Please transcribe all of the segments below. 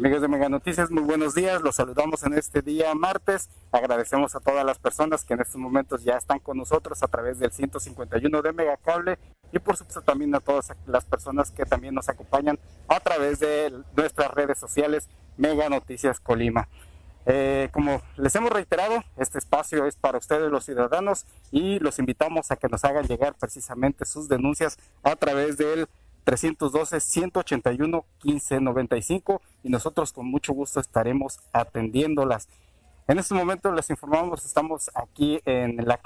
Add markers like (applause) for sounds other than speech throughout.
Amigos de Mega Noticias, muy buenos días. Los saludamos en este día martes. Agradecemos a todas las personas que en estos momentos ya están con nosotros a través del 151 de Mega Cable y por supuesto también a todas las personas que también nos acompañan a través de nuestras redes sociales Mega Noticias Colima. Eh, como les hemos reiterado, este espacio es para ustedes los ciudadanos y los invitamos a que nos hagan llegar precisamente sus denuncias a través del 312-181-1595 y nosotros con mucho gusto estaremos atendiéndolas. En este momento les informamos, estamos aquí en la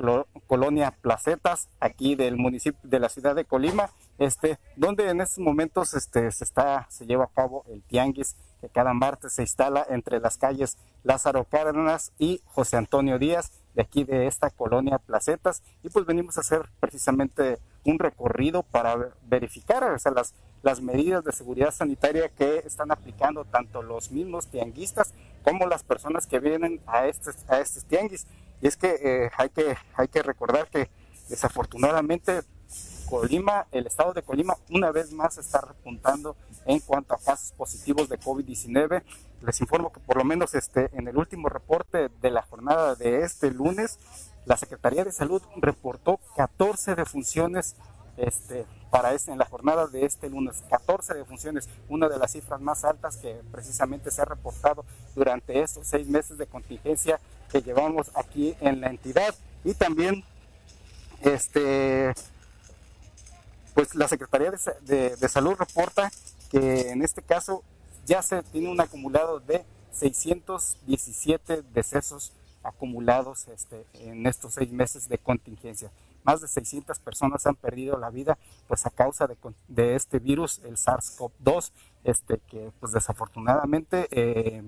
colonia Placetas, aquí del municipio de la ciudad de Colima, este, donde en estos momentos este, se, está, se lleva a cabo el tianguis que cada martes se instala entre las calles Lázaro Cárdenas y José Antonio Díaz, de aquí de esta colonia Placetas, y pues venimos a hacer precisamente un recorrido para verificar o sea, las, las medidas de seguridad sanitaria que están aplicando tanto los mismos tianguistas como las personas que vienen a estos, a estos tianguis. Y es que, eh, hay que hay que recordar que desafortunadamente Colima, el estado de Colima, una vez más está repuntando en cuanto a casos positivos de COVID-19. Les informo que por lo menos este, en el último reporte de la jornada de este lunes, la Secretaría de Salud reportó 14 defunciones este, para este, en la jornada de este lunes, 14 defunciones, una de las cifras más altas que precisamente se ha reportado durante estos seis meses de contingencia que llevamos aquí en la entidad. Y también, este, pues la Secretaría de, Salud reporta que en este caso ya se tiene un acumulado de 617 decesos acumulados este, en estos seis meses de contingencia. Más de 600 personas han perdido la vida pues a causa de, este virus, el SARS-CoV-2, este, que pues desafortunadamente eh,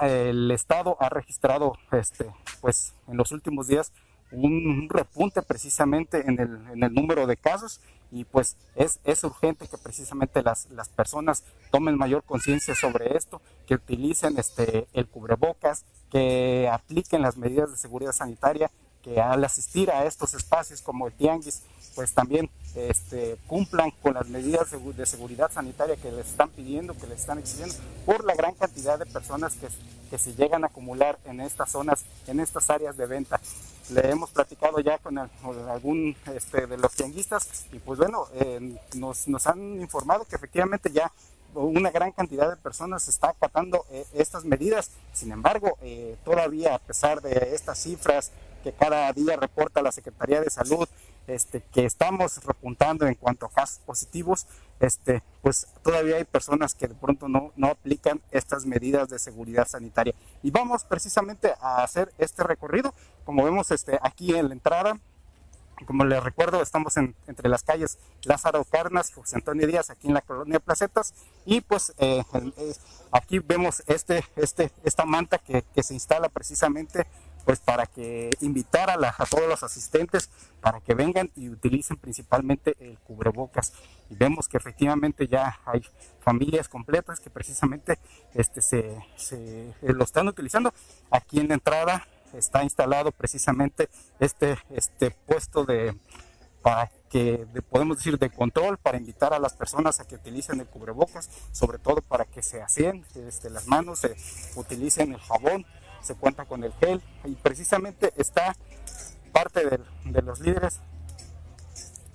el Estado ha registrado este, pues en los últimos días un repunte precisamente en el, en el número de casos y pues es, es urgente que precisamente las, las personas tomen mayor conciencia sobre esto, que utilicen este, el cubrebocas, que apliquen las medidas de seguridad sanitaria, que al asistir a estos espacios como el tianguis, pues también este, cumplan con las medidas de seguridad sanitaria que les están pidiendo, que les están exigiendo, por la gran cantidad de personas que, que se llegan a acumular en estas zonas, en estas áreas de venta. Le hemos platicado ya con, algún este, de los tianguistas y pues bueno, eh, nos, nos han informado que efectivamente ya una gran cantidad de personas está acatando eh, estas medidas. Sin embargo, eh, todavía a pesar de estas cifras que cada día reporta la Secretaría de Salud, este, que estamos repuntando en cuanto a casos positivos, este, pues todavía hay personas que de pronto no, no aplican estas medidas de seguridad sanitaria. Y vamos precisamente a hacer este recorrido, como vemos este, aquí en la entrada, como les recuerdo, estamos entre las calles Lázaro Carnas José Antonio Díaz, aquí en la colonia Placetas, y pues eh, eh, aquí vemos este, este, esta manta que, se instala precisamente pues para que invitar a, a, todos los asistentes para que vengan y utilicen principalmente el cubrebocas. Y vemos que efectivamente ya hay familias completas que precisamente este, se, se lo están utilizando. Aquí en la entrada está instalado precisamente este, este puesto de para que podemos decir de control para invitar a las personas a que utilicen el cubrebocas, sobre todo para que se aseen este, las manos, se utilicen el jabón, se cuenta con el gel y precisamente está parte de, de los líderes,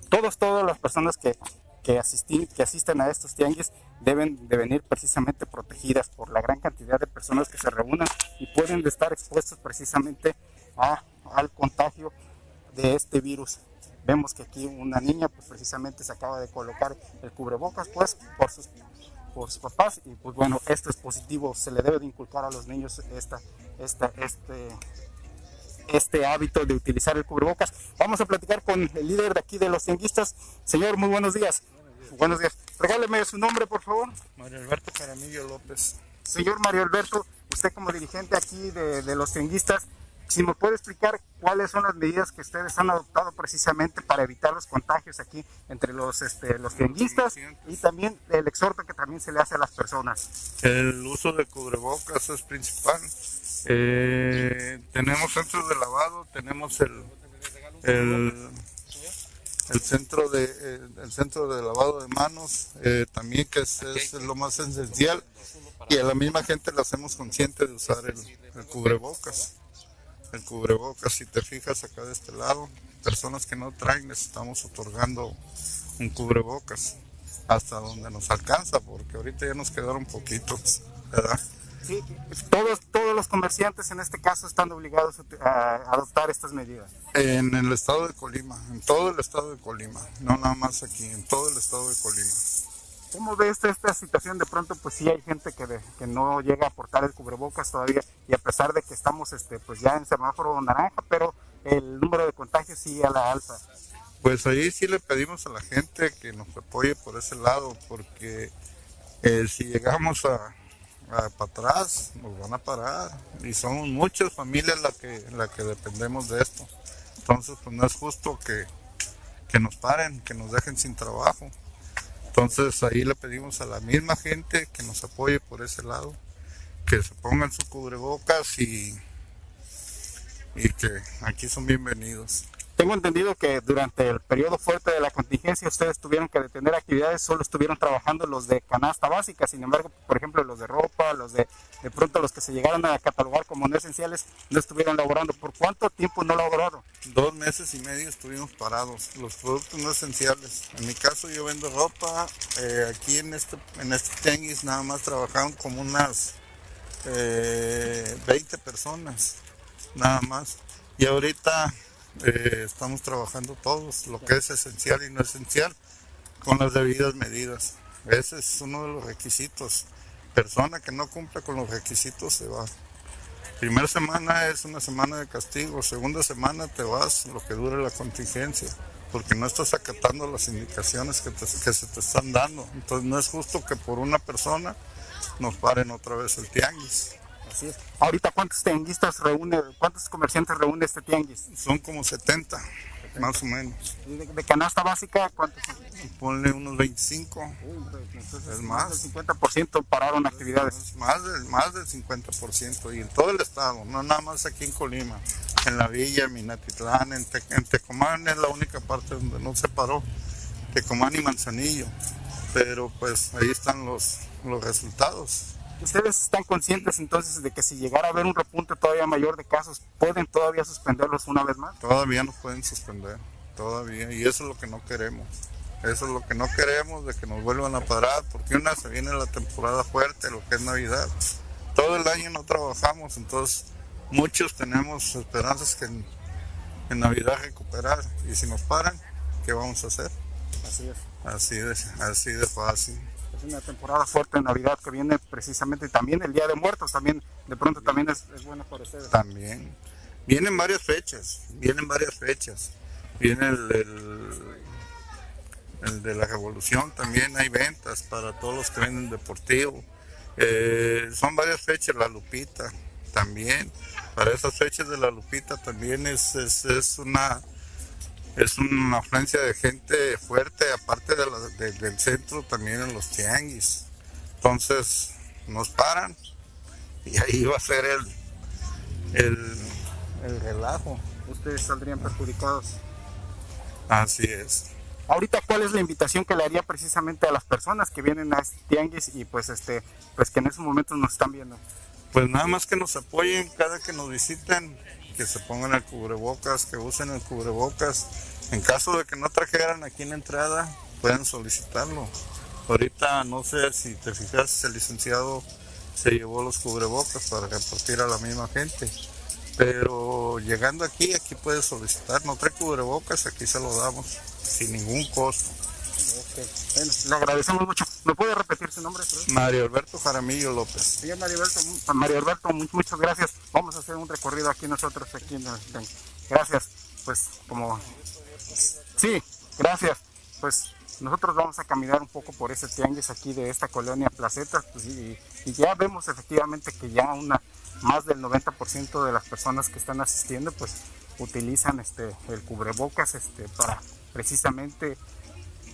todos, todas las personas que que, asistir, que asisten a estos tianguis deben de venir precisamente protegidas por la gran cantidad de personas que se reúnan y pueden estar expuestos precisamente a, al contagio de este virus. Vemos que aquí una niña pues precisamente se acaba de colocar el cubrebocas pues por sus, por sus papás y pues bueno, esto es positivo, se le debe de inculcar a los niños esta, esta, este, este hábito de utilizar el cubrebocas. Vamos a platicar con el líder de aquí de los tianguistas. Señor, muy buenos días. buenos días. Regáleme su nombre, por favor. Mario Alberto Caramillo López. Señor Mario Alberto, usted como dirigente aquí de, de los tianguistas, si me puede explicar cuáles son las medidas que ustedes han adoptado precisamente para evitar los contagios aquí entre los, este, los tianguistas y también el exhorto que también se le hace a las personas. El uso de cubrebocas es principal. Eh, tenemos centros de lavado, tenemos el, el, centro de eh, el centro de lavado de manos eh, también que es, lo más esencial y a la misma gente la hacemos consciente de usar el cubrebocas el cubrebocas si te fijas acá de este lado personas que no traen les estamos otorgando un cubrebocas hasta donde nos alcanza porque ahorita ya nos quedaron poquitos ¿verdad? Sí, todos, todos los comerciantes en este caso están obligados a adoptar estas medidas. En el estado de Colima, en todo el estado de Colima, no nada más aquí, en todo el estado de Colima. ¿Cómo ves esta, esta situación? De pronto, pues sí hay gente que, de, que no llega a aportar el cubrebocas todavía y a pesar de que estamos este, pues ya en semáforo naranja, pero el número de contagios sigue a la alza. Pues ahí sí le pedimos a la gente que nos apoye por ese lado, porque eh, si llegamos a, para atrás, nos van a parar. Y somos muchas familias las que, la que dependemos de esto. Entonces, pues no es justo que, que nos paren, que nos dejen sin trabajo. Entonces, ahí le pedimos a la misma gente que nos apoye por ese lado, que se pongan sus cubrebocas y, y que aquí son bienvenidos. Tengo entendido que durante el periodo fuerte de la contingencia ustedes tuvieron que detener actividades, solo estuvieron trabajando los de canasta básica, sin embargo, por ejemplo, los de ropa, los de de pronto los que se llegaron a catalogar como no esenciales no estuvieron laborando. ¿Por cuánto tiempo no laboraron? Dos meses y medio estuvimos parados, los productos no esenciales. En mi caso yo vendo ropa, eh, aquí en este, en este tianguis nada más trabajaron como unas eh, 20 personas, nada más. Y ahorita eh, estamos trabajando todos, lo que es esencial y no esencial, con las debidas medidas. Ese es uno de los requisitos. Persona que no cumple con los requisitos se va. Primera semana es una semana de castigo, segunda semana te vas lo que dure la contingencia, porque no estás acatando las indicaciones que, que se te están dando. Entonces no es justo que por una persona nos paren otra vez el tianguis. Así es. Ahorita, ¿cuántos tianguistas reúne, cuántos comerciantes reúne este tianguis? Son como 70, más o menos. ¿Y de, de canasta básica cuántos? Ponle unos 25. Uy, entonces, Es más más. del 50% pararon actividades. Es más del, más del 50% y en todo el estado, no nada más aquí en Colima, en la villa, en Minatitlán, en, Te- en Tecomán es la única parte donde no se paró, Tecomán y Manzanillo, pero pues ahí están los, los resultados. ¿Ustedes están conscientes entonces de que si llegara a haber un repunte todavía mayor de casos, pueden todavía suspenderlos una vez más? Todavía nos pueden suspender, todavía, y eso es lo que no queremos. Eso es lo que no queremos, de que nos vuelvan a parar, porque una se viene la temporada fuerte, lo que es Navidad. Todo el año no trabajamos, entonces muchos tenemos esperanzas que en, en Navidad recuperar. Y si nos paran, ¿qué vamos a hacer? Así es. Así de, así de fácil. Una temporada fuerte de Navidad que viene precisamente también el Día de Muertos, también de pronto también es, es bueno para ustedes. También. Vienen varias fechas, vienen varias fechas. Viene el, el, el de la revolución, también hay ventas para todos los que venden deportivo. Eh, son varias fechas, la Lupita también. Para esas fechas de la Lupita también es, es, es una es una afluencia de gente fuerte, aparte de la- de- del centro, también en los tianguis. Entonces nos paran y ahí va a ser el, el, el relajo. Ustedes saldrían perjudicados. Así es. Ahorita, ¿cuál es la invitación que le haría precisamente a las personas que vienen a este tianguis y pues este, pues que en esos momentos nos están viendo? Pues nada más que nos apoyen cada que nos visiten, que se pongan el cubrebocas, que usen el cubrebocas. En caso de que no trajeran aquí en entrada, pueden solicitarlo. Ahorita no sé si te fijas, el licenciado se llevó los cubrebocas para repartir a la misma gente. Pero llegando aquí, aquí puedes solicitar. No trae cubrebocas, aquí se lo damos sin ningún costo. Bueno, le agradecemos mucho. ¿Me puede repetir su nombre? Mario Alberto Jaramillo López. Señor Mario Alberto, Mario Alberto, mu- muchas gracias. Vamos a hacer un recorrido aquí nosotros, aquí en el. Gracias. Pues como... Sí, gracias. Pues nosotros vamos a caminar un poco por ese tianguis aquí de esta colonia Placetas pues, y, y, ya vemos efectivamente que ya una más del 90% de las personas que están asistiendo pues utilizan este el cubrebocas este para precisamente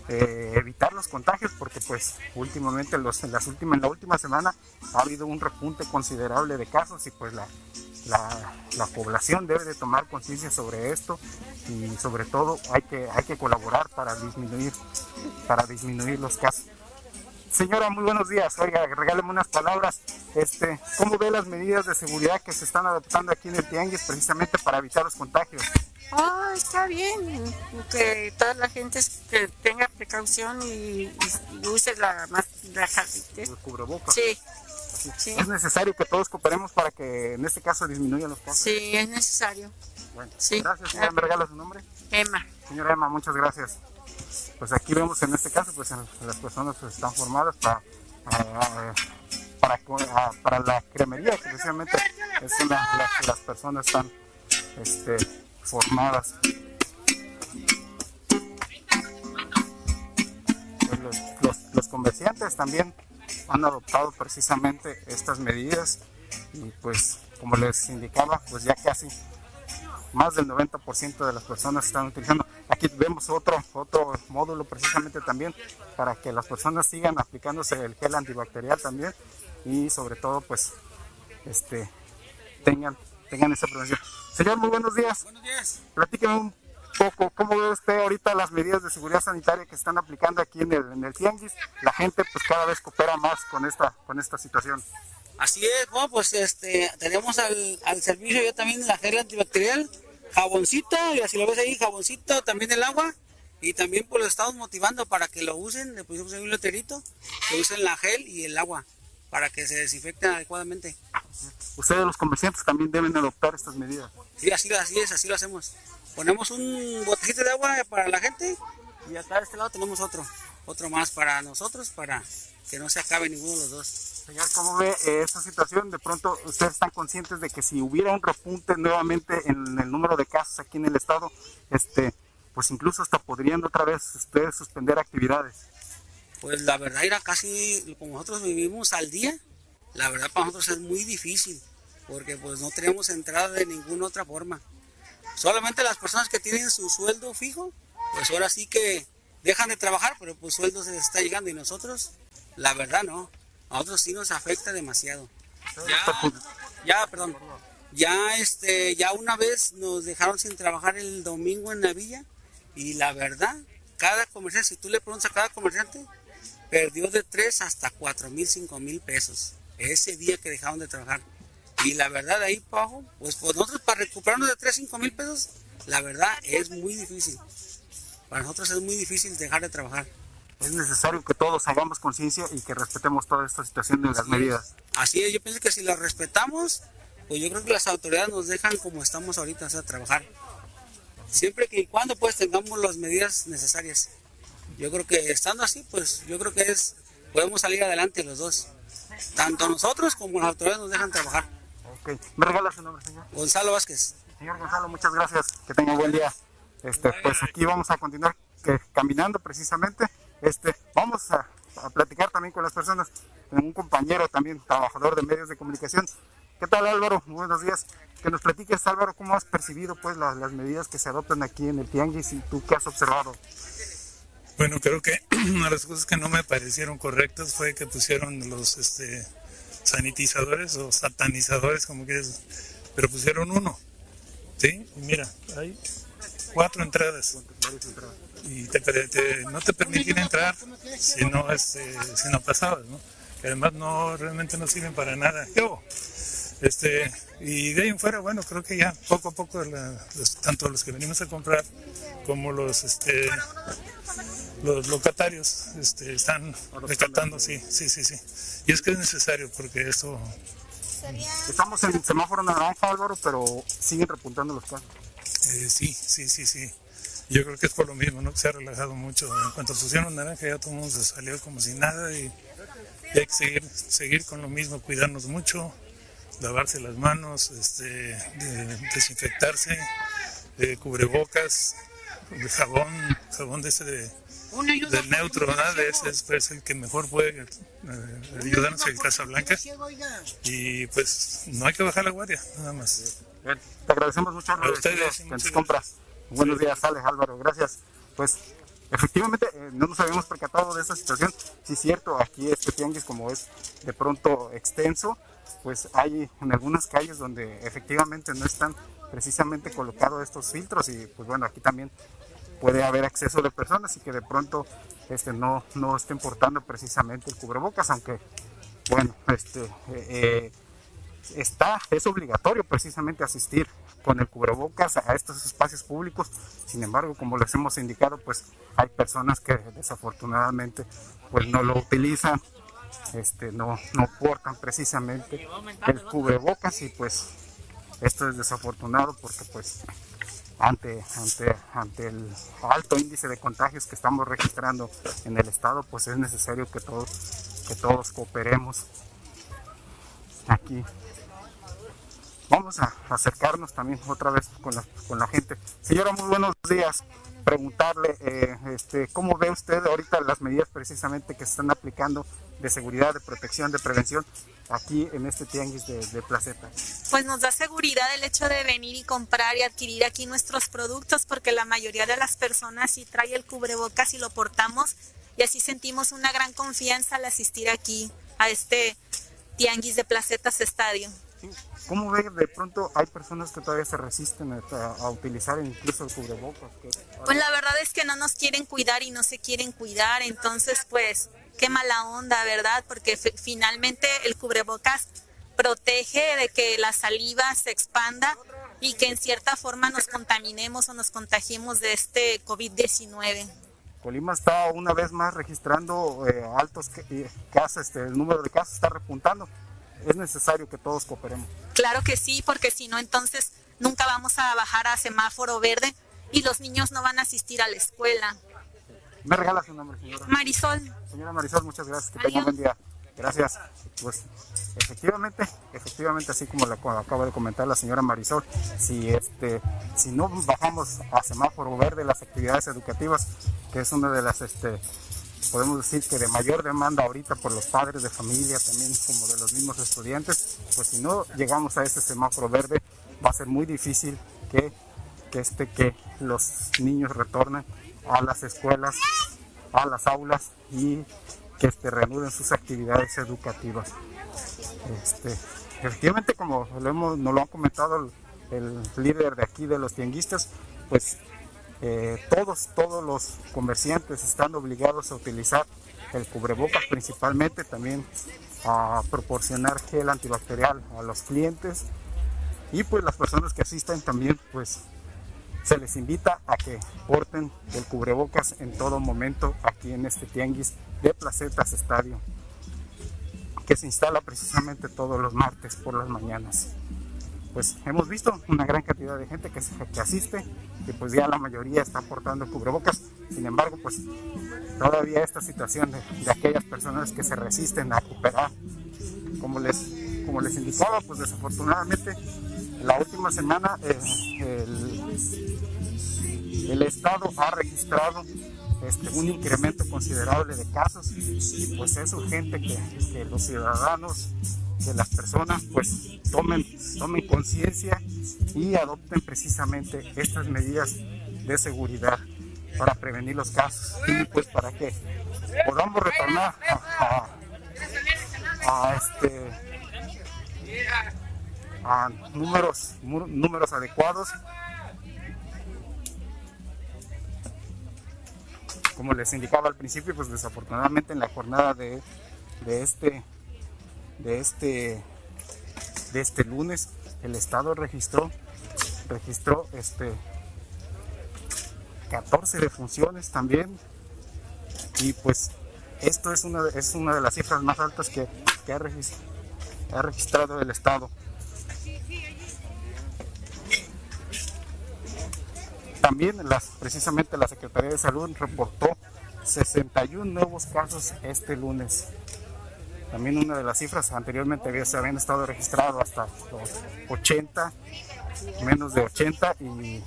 eh, evitar los contagios porque pues últimamente los, en las últimas en la última semana ha habido un repunte considerable de casos y pues la, la, la población debe de tomar conciencia sobre esto y sobre todo hay que, hay que colaborar para disminuir, para disminuir los casos. Señora, muy buenos días. Oiga, regáleme unas palabras. Este, ¿Cómo ve las medidas de seguridad que se están adoptando aquí en el Tianguis precisamente para evitar los contagios? Ah, está bien que toda la gente que tenga precaución y, y use la más la, El cubrebocas. Sí, sí, Es necesario que todos cooperemos para que en este caso disminuyan los casos. sí, es necesario. Bueno, Sí. Gracias, señora. ¿Me regala su nombre? Emma. Señora Emma, muchas gracias. Pues aquí vemos en este caso, pues las personas están formadas para, para, para la cremería, precisamente es una, las, las personas están este, formadas. Los, los- los comerciantes también han adoptado precisamente estas medidas y pues como les indicaba, pues ya casi más del 90% de las personas están utilizando. Aquí vemos otro, otro módulo precisamente también para que las personas sigan aplicándose el gel antibacterial también y sobre todo pues este tengan, tengan esa prevención. Señor, muy buenos días. Buenos días. Platíqueme un poco, ¿cómo ve usted ahorita las medidas de seguridad sanitaria que están aplicando aquí en el, en el Tianguis? La gente pues cada vez coopera más con esta, con esta situación. Así es, bueno, pues este, tenemos al, al servicio ya también la gel antibacterial, jaboncito, y así lo ves ahí, jaboncito, también el agua, y también pues lo estamos motivando para que lo usen, le pusimos ahí un letterito, que usen la gel y el agua, para que se desinfecten adecuadamente. Ustedes los comerciantes también deben adoptar estas medidas. Sí, así, así es, así lo hacemos. Ponemos un botecito de agua para la gente, y acá de este lado tenemos otro, otro más para nosotros, para que no se acabe ninguno de los dos. Señor, ¿cómo ve eh, esta situación? De pronto, ¿ustedes están conscientes de que si hubiera un repunte nuevamente en el número de casos aquí en el estado, este, pues incluso hasta podrían otra vez ustedes suspender actividades? Pues la verdad era casi como nosotros vivimos al día, la verdad para nosotros es muy difícil, porque pues no tenemos entrada de ninguna otra forma. Solamente las personas que tienen su sueldo fijo, pues ahora sí que dejan de trabajar, pero pues sueldo se les está llegando y nosotros, la verdad no, a nosotros sí nos afecta demasiado. Ya, ya, perdón, ya este, ya una vez nos dejaron sin trabajar el domingo en la villa y la verdad, cada comerciante, si tú le preguntas a cada comerciante, perdió de 3 hasta 4 mil, 5 mil pesos ese día que dejaron de trabajar. Y la verdad, ahí pues, pues nosotros para recuperarnos de 3, 5 mil pesos, la verdad es muy difícil. Para nosotros es muy difícil dejar de trabajar. Es necesario que todos hagamos conciencia y que respetemos toda esta situación de las medidas. Así es, yo pienso que si lo respetamos, pues yo creo que las autoridades nos dejan como estamos ahorita, o sea, trabajar. Siempre que y cuando pues tengamos las medidas necesarias. Yo creo que estando así, pues yo creo que es podemos salir adelante los dos. Tanto nosotros como las autoridades nos dejan trabajar. Ok. ¿Me regala su nombre, señor? Gonzalo Vázquez. Señor Gonzalo, muchas gracias. Que tenga buen día. Este, pues aquí vamos a continuar que- caminando precisamente. Este, vamos a, a platicar también con las personas. Con un compañero también, trabajador de medios de comunicación. ¿Qué tal Álvaro? Muy buenos días. Que nos platiques Álvaro, ¿cómo has percibido pues las, las medidas que se adoptan aquí en el Tianguis y tú qué has observado? Bueno, creo que (clears throat) una de las cosas que no me parecieron correctas fue que pusieron los este, sanitizadores o satanizadores, como quieras, pero pusieron uno. ¿Sí? Mira, hay cuatro entradas. Y te, no te permitían entrar si no, este, si no pasabas, ¿no? Además no, realmente no sirven para nada. Este, y de ahí en fuera, bueno, creo que ya poco a poco, la- tanto los que venimos a comprar como los, este, los locatarios este, están recatando, sí, sí, sí, sí. Y es que es necesario porque esto, Estamos en semáforo naranja Álvaro, pero siguen repuntando los casos. Eh, sí, sí, sí, sí. Yo creo que es por lo mismo, ¿no? Que se ha relajado mucho. En cuanto pusieron naranja ya todo el mundo se salió como si nada y, y hay que seguir, seguir con lo mismo, cuidarnos mucho, lavarse las manos, este, de- desinfectarse, eh, cubrebocas, de jabón, jabón de ese de, del neutro, ¿verdad? Ese es pues, el que mejor puede eh, ayudarnos en Casablanca. Y pues no hay que bajar la guardia, nada más. Bien, te agradecemos mucho A ustedes, en tus compras. Buenos días, Alex Álvaro, gracias. Pues efectivamente eh, no nos habíamos percatado de esta situación. Sí es cierto, aquí este tianguis como es de pronto extenso, pues hay en algunas calles donde efectivamente no están precisamente colocados estos filtros y pues bueno, aquí también puede haber acceso de personas y que de pronto este no, no estén portando precisamente el cubrebocas, aunque bueno, este eh, eh, está, es obligatorio precisamente asistir con el cubrebocas a estos espacios públicos. Sin embargo, como les hemos indicado, pues hay personas que desafortunadamente pues no lo utilizan, este, no, no portan precisamente el cubrebocas y pues esto es desafortunado porque pues ante, ante, ante el alto índice de contagios que estamos registrando en el estado, pues es necesario que todos, que todos cooperemos aquí Vamos a acercarnos también otra vez con la, con la gente. Señora, muy buenos días. Preguntarle, eh, este, ¿cómo ve usted ahorita las medidas precisamente que se están aplicando de seguridad, de protección, de prevención aquí en este tianguis de, de Placeta? Pues nos da seguridad el hecho de venir y comprar y adquirir aquí nuestros productos porque la mayoría de las personas sí trae el cubrebocas y lo portamos y así sentimos una gran confianza al asistir aquí a este tianguis de Placetas Estadio. ¿Cómo ve de pronto hay personas que todavía se resisten a, a utilizar incluso el cubrebocas? que- Pues la verdad es que no nos quieren cuidar y no se quieren cuidar, entonces pues qué mala onda, ¿verdad? Porque fi- finalmente el cubrebocas protege de que la saliva se expanda y que en cierta forma nos contaminemos o nos contagiemos de este COVID-19. Colima está una vez más registrando eh, altos eh, casos, este, el número de casos está repuntando. Es necesario que todos cooperemos. Claro que sí, porque si no, entonces nunca vamos a bajar a semáforo verde y los niños no van a asistir a la escuela. ¿Me regala su nombre, señora? Marisol, Señora Marisol, muchas gracias. Que tenga un buen día. Gracias. Pues efectivamente, efectivamente, así como lo acaba de comentar la señora Marisol, si este, si no bajamos a semáforo verde las actividades educativas, que es una de las este, podemos decir que de mayor demanda ahorita por los padres de familia, también como de los mismos estudiantes, pues si no llegamos a ese semáforo verde, va a ser muy difícil que, que, este, que los niños retornen a las escuelas, a las aulas y que este, reanuden sus actividades educativas. Este, efectivamente, como lo hemos, nos lo ha comentado el, el líder de aquí de los tianguistas, pues eh, todos, todos los comerciantes están obligados a utilizar el cubrebocas principalmente, también a proporcionar gel antibacterial a los clientes. Y pues las personas que asisten también pues se les invita a que porten el cubrebocas en todo momento aquí en este tianguis de Placetas Estadio que se instala precisamente todos los martes por las mañanas pues hemos visto una gran cantidad de gente que, que asiste y pues ya la mayoría está portando cubrebocas. Sin embargo, pues todavía esta situación de, aquellas personas que se resisten a cooperar, como les, como les indicaba, pues desafortunadamente la última semana eh, el, el Estado ha registrado este, un incremento considerable de casos y pues es urgente que, que los ciudadanos, que las personas pues tomen, tomen conciencia y adopten precisamente estas medidas de seguridad para prevenir los casos y pues para que podamos retornar a, a- a, este a números números adecuados. Como les indicaba al principio, pues desafortunadamente en la jornada de, de este de este de este lunes el estado registró registró este 14 defunciones también y pues esto es una es una de las cifras más altas que, que ha registrado el estado También las, precisamente la Secretaría de Salud reportó 61 nuevos casos este lunes. También una de las cifras anteriormente había, se habían estado registrados hasta los 80, menos de 80 y,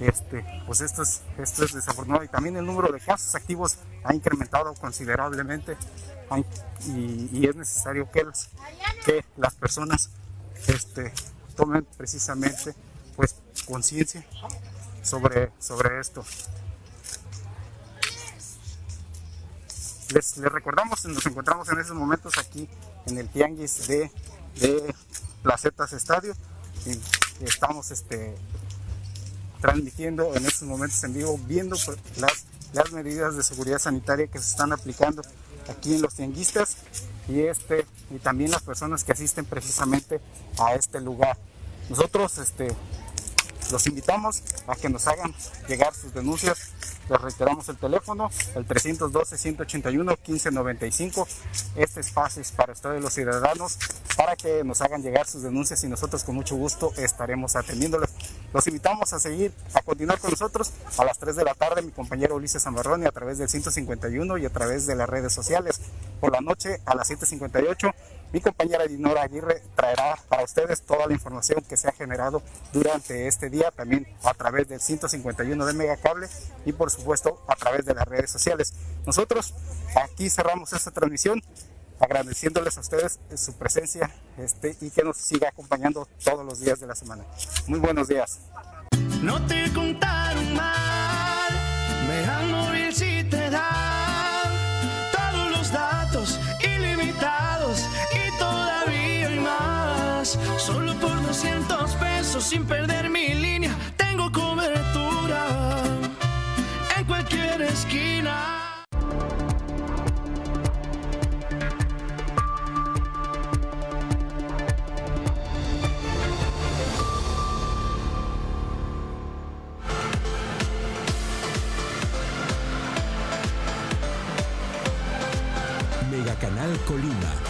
este, pues esto es, esto es desafortunado y también el número de casos activos ha incrementado considerablemente y, es necesario que las, que las personas este, tomen precisamente pues conciencia sobre, sobre esto. Les, les, recordamos, nos encontramos en estos momentos aquí en el Tianguis de, de Placetas Estadio. Y estamos este, transmitiendo en estos momentos en vivo, viendo las, las medidas de seguridad sanitaria que se están aplicando aquí en los tianguistas y, este, y también las personas que asisten precisamente a este lugar. Nosotros este, los invitamos a que nos hagan llegar sus denuncias. Les reiteramos el teléfono, el 312-181-1595. Este espacio es para ustedes los ciudadanos, para que nos hagan llegar sus denuncias y nosotros con mucho gusto estaremos atendiéndoles. Los invitamos a seguir, a continuar con nosotros a las 3 de la tarde, mi compañero Ulises Zambarroni a través del 151 y a través de las redes sociales. Por la noche a las 7.58 mi compañera Dinora Aguirre traerá para ustedes toda la información que se ha generado durante este día, también a través del 151 de Megacable y por supuesto a través de las redes sociales. Nosotros aquí cerramos esta transmisión agradeciéndoles a ustedes su presencia este, y que nos siga acompañando todos los días de la semana. Muy buenos días. No te contaron mal, me solo por 200 pesos sin perder mi línea, tengo cobertura en cualquier esquina. Canal Colima